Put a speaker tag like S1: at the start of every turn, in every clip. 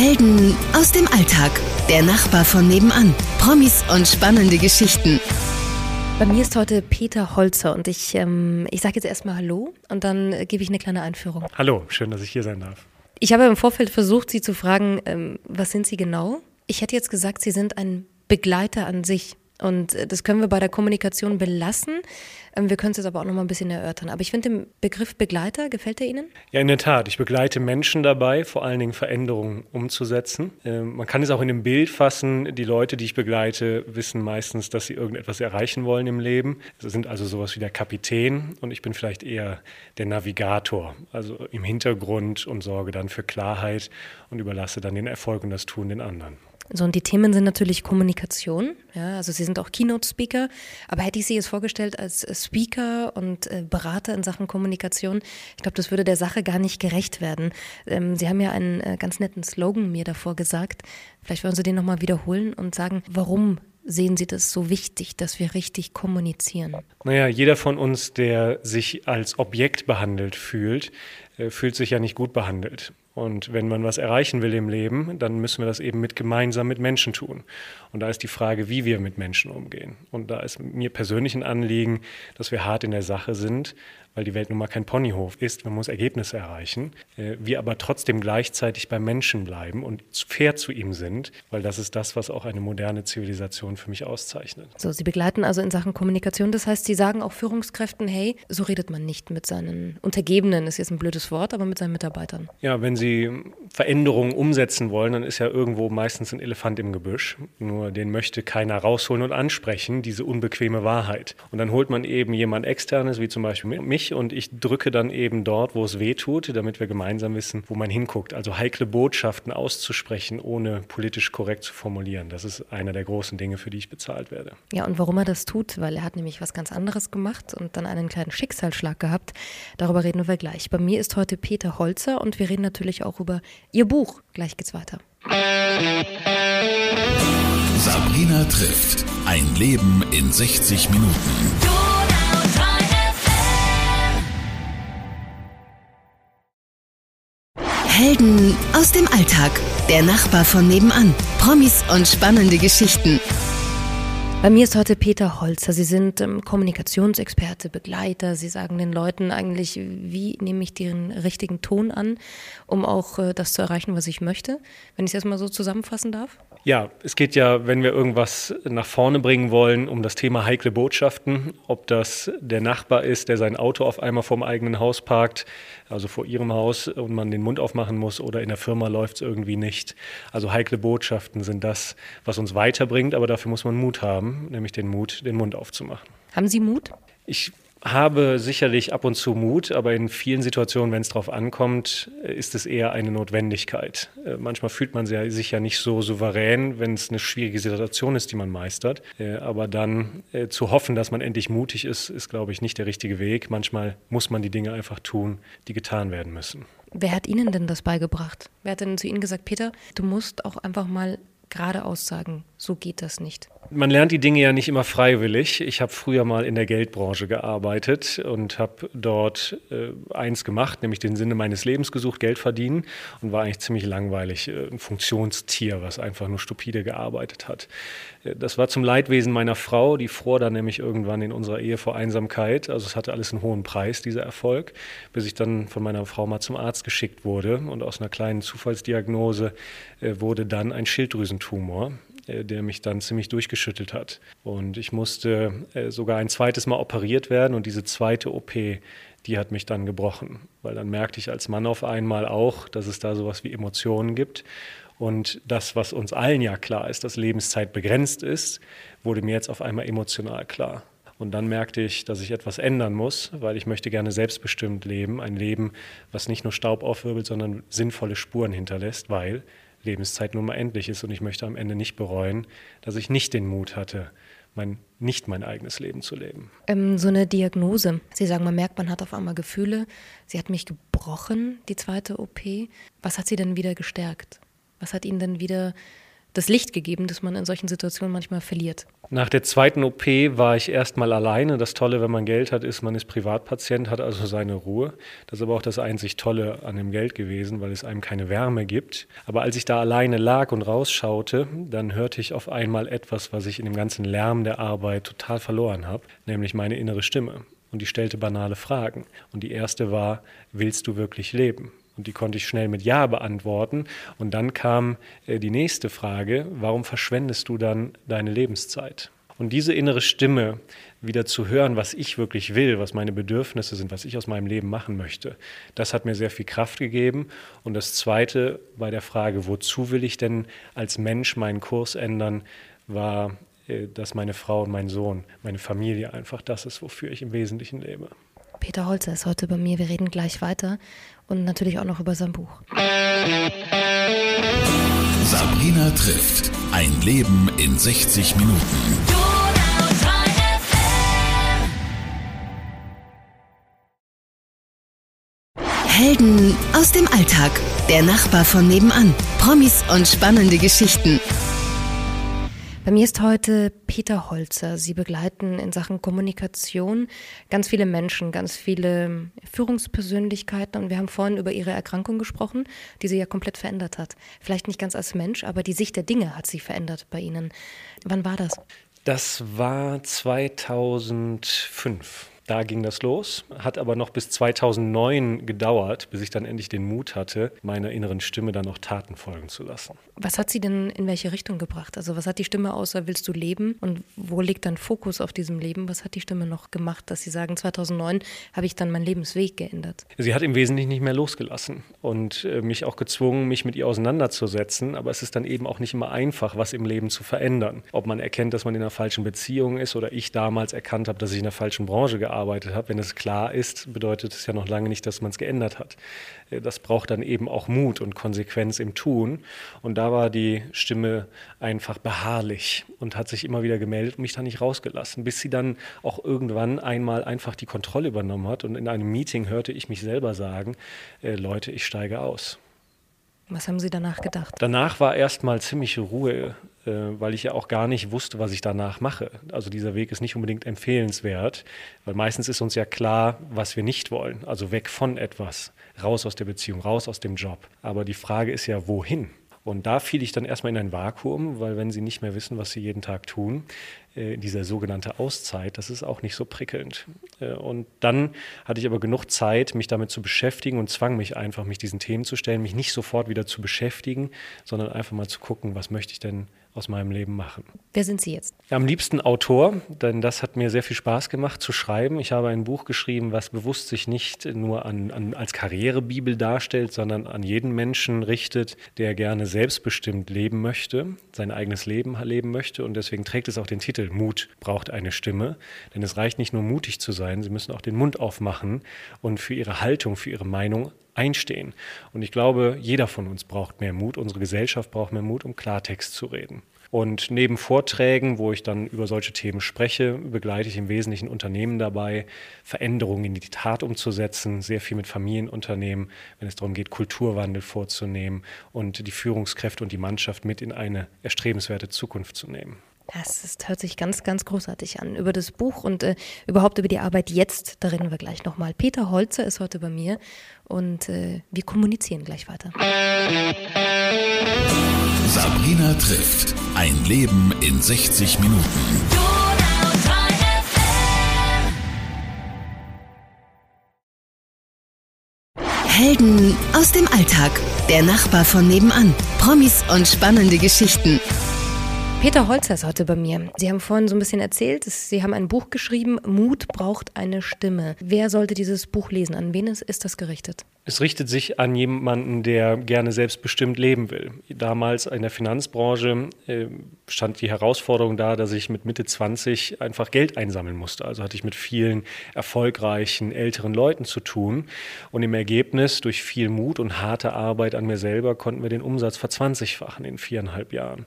S1: Helden aus dem Alltag. Der Nachbar von nebenan. Promis und spannende Geschichten.
S2: Bei mir ist heute Peter Holzer und ich, ähm, ich sage jetzt erstmal Hallo und dann äh, gebe ich eine kleine Einführung.
S3: Hallo, schön, dass ich hier sein darf.
S2: Ich habe im Vorfeld versucht, Sie zu fragen, ähm, was sind Sie genau? Ich hätte jetzt gesagt, Sie sind ein Begleiter an sich. Und äh, das können wir bei der Kommunikation belassen. Ähm, wir können es jetzt aber auch noch mal ein bisschen erörtern. Aber ich finde den Begriff Begleiter, gefällt er Ihnen?
S3: Ja, in der Tat. Ich begleite Menschen dabei, vor allen Dingen Veränderungen umzusetzen. Ähm, man kann es auch in einem Bild fassen. Die Leute, die ich begleite, wissen meistens, dass sie irgendetwas erreichen wollen im Leben. Sie sind also sowas wie der Kapitän und ich bin vielleicht eher der Navigator, also im Hintergrund und sorge dann für Klarheit und überlasse dann den Erfolg und das Tun den anderen.
S2: So, und die Themen sind natürlich Kommunikation. Ja, also Sie sind auch Keynote-Speaker. Aber hätte ich Sie jetzt vorgestellt als Speaker und äh, Berater in Sachen Kommunikation, ich glaube, das würde der Sache gar nicht gerecht werden. Ähm, Sie haben ja einen äh, ganz netten Slogan mir davor gesagt. Vielleicht wollen Sie den nochmal wiederholen und sagen, warum sehen Sie das so wichtig, dass wir richtig kommunizieren?
S3: Naja, jeder von uns, der sich als Objekt behandelt fühlt, äh, fühlt sich ja nicht gut behandelt. Und wenn man was erreichen will im Leben, dann müssen wir das eben mit gemeinsam mit Menschen tun. Und da ist die Frage, wie wir mit Menschen umgehen. Und da ist mir persönlich ein Anliegen, dass wir hart in der Sache sind, weil die Welt nun mal kein Ponyhof ist. Man muss Ergebnisse erreichen. Äh, wir aber trotzdem gleichzeitig beim Menschen bleiben und fair zu ihm sind, weil das ist das, was auch eine moderne Zivilisation für mich auszeichnet.
S2: So, Sie begleiten also in Sachen Kommunikation. Das heißt, Sie sagen auch Führungskräften, hey, so redet man nicht mit seinen Untergebenen, ist jetzt ein blödes Wort, aber mit seinen Mitarbeitern.
S3: Ja, wenn Sie Veränderungen umsetzen wollen, dann ist ja irgendwo meistens ein Elefant im Gebüsch. Nur den möchte keiner rausholen und ansprechen, diese unbequeme Wahrheit. Und dann holt man eben jemand externes, wie zum Beispiel mich, und ich drücke dann eben dort, wo es weh tut, damit wir gemeinsam wissen, wo man hinguckt. Also heikle Botschaften auszusprechen, ohne politisch korrekt zu formulieren. Das ist einer der großen Dinge, für die ich bezahlt werde.
S2: Ja, und warum er das tut, weil er hat nämlich was ganz anderes gemacht und dann einen kleinen Schicksalsschlag gehabt. Darüber reden wir gleich. Bei mir ist heute Peter Holzer und wir reden natürlich auch über Ihr Buch. Gleich geht's weiter.
S4: Sabrina trifft. Ein Leben in 60 Minuten.
S1: Helden aus dem Alltag. Der Nachbar von nebenan. Promis und spannende Geschichten.
S2: Bei mir ist heute Peter Holzer. Sie sind ähm, Kommunikationsexperte, Begleiter. Sie sagen den Leuten eigentlich, wie nehme ich den richtigen Ton an, um auch äh, das zu erreichen, was ich möchte. Wenn ich es erstmal so zusammenfassen darf.
S3: Ja, es geht ja, wenn wir irgendwas nach vorne bringen wollen, um das Thema heikle Botschaften. Ob das der Nachbar ist, der sein Auto auf einmal vorm eigenen Haus parkt, also vor ihrem Haus und man den Mund aufmachen muss oder in der Firma läuft es irgendwie nicht. Also heikle Botschaften sind das, was uns weiterbringt, aber dafür muss man Mut haben, nämlich den Mut, den Mund aufzumachen.
S2: Haben Sie Mut?
S3: Ich habe sicherlich ab und zu Mut, aber in vielen Situationen, wenn es darauf ankommt, ist es eher eine Notwendigkeit. Äh, manchmal fühlt man sich ja nicht so souverän, wenn es eine schwierige Situation ist, die man meistert. Äh, aber dann äh, zu hoffen, dass man endlich mutig ist, ist, glaube ich, nicht der richtige Weg. Manchmal muss man die Dinge einfach tun, die getan werden müssen.
S2: Wer hat Ihnen denn das beigebracht? Wer hat denn zu Ihnen gesagt, Peter, du musst auch einfach mal geradeaus sagen, so geht das nicht?
S3: Man lernt die Dinge ja nicht immer freiwillig. Ich habe früher mal in der Geldbranche gearbeitet und habe dort äh, eins gemacht, nämlich den Sinne meines Lebens gesucht, Geld verdienen und war eigentlich ziemlich langweilig, äh, ein Funktionstier, was einfach nur stupide gearbeitet hat. Äh, das war zum Leidwesen meiner Frau, die fror dann nämlich irgendwann in unserer Ehe vor Einsamkeit. Also es hatte alles einen hohen Preis, dieser Erfolg, bis ich dann von meiner Frau mal zum Arzt geschickt wurde und aus einer kleinen Zufallsdiagnose äh, wurde dann ein Schilddrüsentumor äh, der mich dann ziemlich durchgeschüttelt hat. Und ich musste äh, sogar ein zweites Mal operiert werden und diese zweite OP, die hat mich dann gebrochen, weil dann merkte ich als Mann auf einmal auch, dass es da sowas wie Emotionen gibt. Und das, was uns allen ja klar ist, dass Lebenszeit begrenzt ist, wurde mir jetzt auf einmal emotional klar. Und dann merkte ich, dass ich etwas ändern muss, weil ich möchte gerne selbstbestimmt leben. Ein Leben, was nicht nur Staub aufwirbelt, sondern sinnvolle Spuren hinterlässt, weil Lebenszeit nun mal endlich ist und ich möchte am Ende nicht bereuen, dass ich nicht den Mut hatte, mein, nicht mein eigenes Leben zu leben.
S2: Ähm, so eine Diagnose. Sie sagen, man merkt, man hat auf einmal Gefühle. Sie hat mich gebrochen, die zweite OP. Was hat sie denn wieder gestärkt? Was hat Ihnen denn wieder das Licht gegeben, das man in solchen Situationen manchmal verliert.
S3: Nach der zweiten OP war ich erstmal alleine. Das Tolle, wenn man Geld hat, ist, man ist Privatpatient, hat also seine Ruhe. Das ist aber auch das einzig Tolle an dem Geld gewesen, weil es einem keine Wärme gibt. Aber als ich da alleine lag und rausschaute, dann hörte ich auf einmal etwas, was ich in dem ganzen Lärm der Arbeit total verloren habe, nämlich meine innere Stimme. Und die stellte banale Fragen. Und die erste war, willst du wirklich leben? Und die konnte ich schnell mit Ja beantworten. Und dann kam äh, die nächste Frage, warum verschwendest du dann deine Lebenszeit? Und diese innere Stimme wieder zu hören, was ich wirklich will, was meine Bedürfnisse sind, was ich aus meinem Leben machen möchte, das hat mir sehr viel Kraft gegeben. Und das Zweite bei der Frage, wozu will ich denn als Mensch meinen Kurs ändern, war, äh, dass meine Frau und mein Sohn, meine Familie einfach das ist, wofür ich im Wesentlichen lebe.
S2: Peter Holzer ist heute bei mir. Wir reden gleich weiter und natürlich auch noch über sein Buch.
S4: Sabrina trifft. Ein Leben in 60 Minuten.
S1: Helden aus dem Alltag. Der Nachbar von nebenan. Promis und spannende Geschichten.
S2: Bei mir ist heute Peter Holzer. Sie begleiten in Sachen Kommunikation ganz viele Menschen, ganz viele Führungspersönlichkeiten. Und wir haben vorhin über Ihre Erkrankung gesprochen, die Sie ja komplett verändert hat. Vielleicht nicht ganz als Mensch, aber die Sicht der Dinge hat sie verändert bei Ihnen. Wann war das?
S3: Das war 2005. Da ging das los, hat aber noch bis 2009 gedauert, bis ich dann endlich den Mut hatte, meiner inneren Stimme dann auch Taten folgen zu lassen.
S2: Was hat Sie denn in welche Richtung gebracht? Also was hat die Stimme außer willst du leben und wo liegt dann Fokus auf diesem Leben? Was hat die Stimme noch gemacht, dass Sie sagen, 2009 habe ich dann meinen Lebensweg geändert?
S3: Sie hat im Wesentlichen nicht mehr losgelassen und äh, mich auch gezwungen, mich mit ihr auseinanderzusetzen. Aber es ist dann eben auch nicht immer einfach, was im Leben zu verändern. Ob man erkennt, dass man in einer falschen Beziehung ist oder ich damals erkannt habe, dass ich in einer falschen Branche gearbeitet gearbeitet habe. Wenn es klar ist, bedeutet es ja noch lange nicht, dass man es geändert hat. Äh, das braucht dann eben auch Mut und Konsequenz im Tun. Und da war die Stimme einfach beharrlich und hat sich immer wieder gemeldet und mich da nicht rausgelassen, bis sie dann auch irgendwann einmal einfach die Kontrolle übernommen hat. Und in einem Meeting hörte ich mich selber sagen, äh, Leute, ich steige aus.
S2: Was haben Sie danach gedacht?
S3: Danach war erstmal ziemliche Ruhe, äh, weil ich ja auch gar nicht wusste, was ich danach mache. Also dieser Weg ist nicht unbedingt empfehlenswert, weil meistens ist uns ja klar, was wir nicht wollen. Also weg von etwas, raus aus der Beziehung, raus aus dem Job. Aber die Frage ist ja, wohin? Und da fiel ich dann erstmal in ein Vakuum, weil wenn sie nicht mehr wissen, was sie jeden Tag tun, äh, dieser sogenannte Auszeit, das ist auch nicht so prickelnd. Äh, und dann hatte ich aber genug Zeit, mich damit zu beschäftigen und zwang mich einfach, mich diesen Themen zu stellen, mich nicht sofort wieder zu beschäftigen, sondern einfach mal zu gucken, was möchte ich denn aus meinem Leben machen.
S2: Wer sind Sie jetzt?
S3: Am liebsten Autor, denn das hat mir sehr viel Spaß gemacht zu schreiben. Ich habe ein Buch geschrieben, was bewusst sich nicht nur an, an, als Karrierebibel darstellt, sondern an jeden Menschen richtet, der gerne selbstbestimmt leben möchte, sein eigenes Leben leben möchte. Und deswegen trägt es auch den Titel Mut braucht eine Stimme. Denn es reicht nicht nur mutig zu sein, Sie müssen auch den Mund aufmachen und für Ihre Haltung, für Ihre Meinung einstehen. Und ich glaube, jeder von uns braucht mehr Mut, unsere Gesellschaft braucht mehr Mut, um Klartext zu reden. Und neben Vorträgen, wo ich dann über solche Themen spreche, begleite ich im Wesentlichen Unternehmen dabei, Veränderungen in die Tat umzusetzen, sehr viel mit Familienunternehmen, wenn es darum geht, Kulturwandel vorzunehmen und die Führungskräfte und die Mannschaft mit in eine erstrebenswerte Zukunft zu nehmen.
S2: Das ist, hört sich ganz, ganz großartig an. Über das Buch und äh, überhaupt über die Arbeit jetzt, da reden wir gleich nochmal. Peter Holzer ist heute bei mir und äh, wir kommunizieren gleich weiter.
S4: Sabrina trifft. Ein Leben in 60 Minuten.
S1: Helden aus dem Alltag. Der Nachbar von nebenan. Promis und spannende Geschichten.
S2: Peter Holzer ist heute bei mir. Sie haben vorhin so ein bisschen erzählt, Sie haben ein Buch geschrieben, Mut braucht eine Stimme. Wer sollte dieses Buch lesen? An wen ist das gerichtet?
S3: Es richtet sich an jemanden, der gerne selbstbestimmt leben will. Damals in der Finanzbranche äh, stand die Herausforderung da, dass ich mit Mitte 20 einfach Geld einsammeln musste. Also hatte ich mit vielen erfolgreichen älteren Leuten zu tun. Und im Ergebnis, durch viel Mut und harte Arbeit an mir selber, konnten wir den Umsatz verzwanzigfachen in viereinhalb Jahren.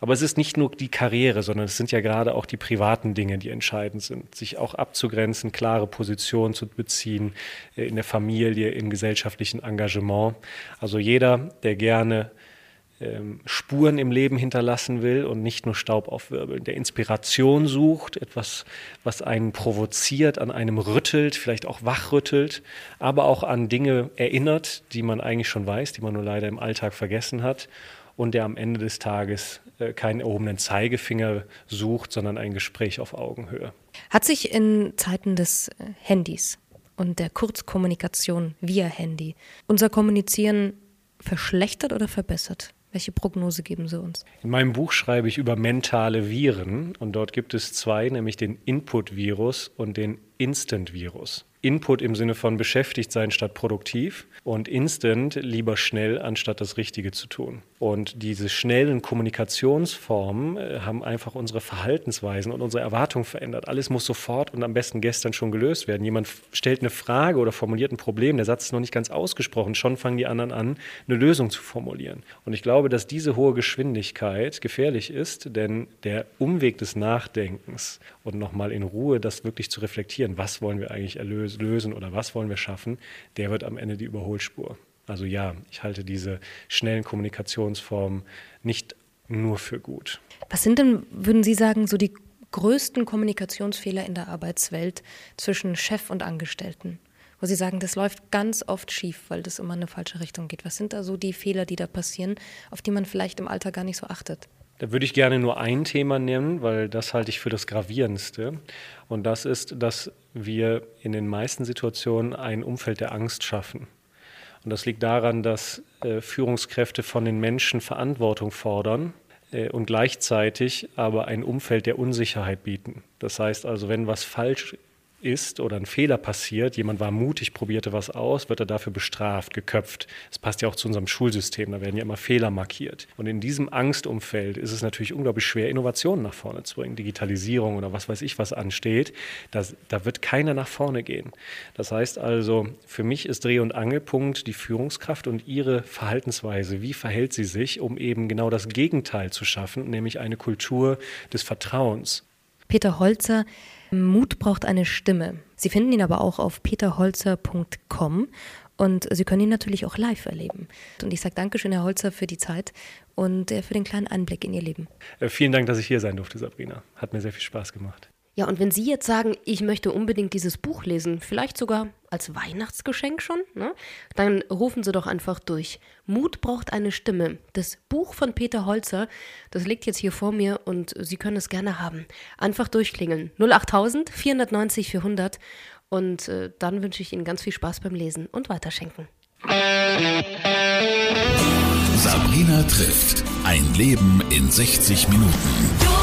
S3: Aber es ist nicht nur die Karriere, sondern es sind ja gerade auch die privaten Dinge, die entscheidend sind. Sich auch abzugrenzen, klare Positionen zu beziehen äh, in der Familie, im Gesellschaft gesellschaftlichen Engagement. Also jeder, der gerne ähm, Spuren im Leben hinterlassen will und nicht nur Staub aufwirbeln, der Inspiration sucht, etwas, was einen provoziert, an einem rüttelt, vielleicht auch wachrüttelt, aber auch an Dinge erinnert, die man eigentlich schon weiß, die man nur leider im Alltag vergessen hat und der am Ende des Tages keinen erhobenen Zeigefinger sucht, sondern ein Gespräch auf Augenhöhe.
S2: Hat sich in Zeiten des äh, Handys und der Kurzkommunikation via Handy unser Kommunizieren verschlechtert oder verbessert? Welche Prognose geben Sie uns?
S3: In meinem Buch schreibe ich über mentale Viren und dort gibt es zwei, nämlich den Input-Virus und den Instant-Virus. Input im Sinne von beschäftigt sein statt produktiv und instant lieber schnell anstatt das Richtige zu tun. Und diese schnellen Kommunikationsformen äh, haben einfach unsere Verhaltensweisen und unsere Erwartungen verändert. Alles muss sofort und am besten gestern schon gelöst werden. Jemand stellt eine Frage oder formuliert ein Problem, der Satz ist noch nicht ganz ausgesprochen, schon fangen die anderen an, eine Lösung zu formulieren. Und ich glaube, dass diese hohe Geschwindigkeit gefährlich ist, denn der Umweg des Nachdenkens und nochmal in Ruhe das wirklich zu reflektieren, was wollen wir eigentlich erlösen, lösen oder was wollen wir schaffen, der wird am Ende die Überholspur. Also ja, ich halte diese schnellen Kommunikationsformen nicht nur für gut.
S2: Was sind denn, würden Sie sagen, so die größten Kommunikationsfehler in der Arbeitswelt zwischen Chef und Angestellten? Wo Sie sagen, das läuft ganz oft schief, weil das immer in eine falsche Richtung geht. Was sind da so die Fehler, die da passieren, auf die man vielleicht im Alter gar nicht so achtet?
S3: Da würde ich gerne nur ein Thema nennen, weil das halte ich für das Gravierendste. Und das ist, dass wir in den meisten Situationen ein Umfeld der Angst schaffen. Und das liegt daran, dass äh, Führungskräfte von den Menschen Verantwortung fordern äh, und gleichzeitig aber ein Umfeld der Unsicherheit bieten. Das heißt also, wenn was falsch ist oder ein Fehler passiert, jemand war mutig, probierte was aus, wird er dafür bestraft, geköpft. Das passt ja auch zu unserem Schulsystem, da werden ja immer Fehler markiert. Und in diesem Angstumfeld ist es natürlich unglaublich schwer, Innovationen nach vorne zu bringen, Digitalisierung oder was weiß ich, was ansteht. Das, da wird keiner nach vorne gehen. Das heißt also, für mich ist Dreh- und Angelpunkt die Führungskraft und ihre Verhaltensweise. Wie verhält sie sich, um eben genau das Gegenteil zu schaffen, nämlich eine Kultur des Vertrauens.
S2: Peter Holzer Mut braucht eine Stimme. Sie finden ihn aber auch auf peterholzer.com und Sie können ihn natürlich auch live erleben. Und ich sage Dankeschön, Herr Holzer, für die Zeit und äh, für den kleinen Einblick in Ihr Leben.
S3: Äh, vielen Dank, dass ich hier sein durfte, Sabrina. Hat mir sehr viel Spaß gemacht.
S5: Ja, und wenn Sie jetzt sagen, ich möchte unbedingt dieses Buch lesen, vielleicht sogar als Weihnachtsgeschenk schon, ne? dann rufen Sie doch einfach durch. Mut braucht eine Stimme. Das Buch von Peter Holzer, das liegt jetzt hier vor mir und Sie können es gerne haben. Einfach durchklingeln. 08000 490 400 und äh, dann wünsche ich Ihnen ganz viel Spaß beim Lesen und weiterschenken.
S4: Sabrina trifft. Ein Leben in 60 Minuten.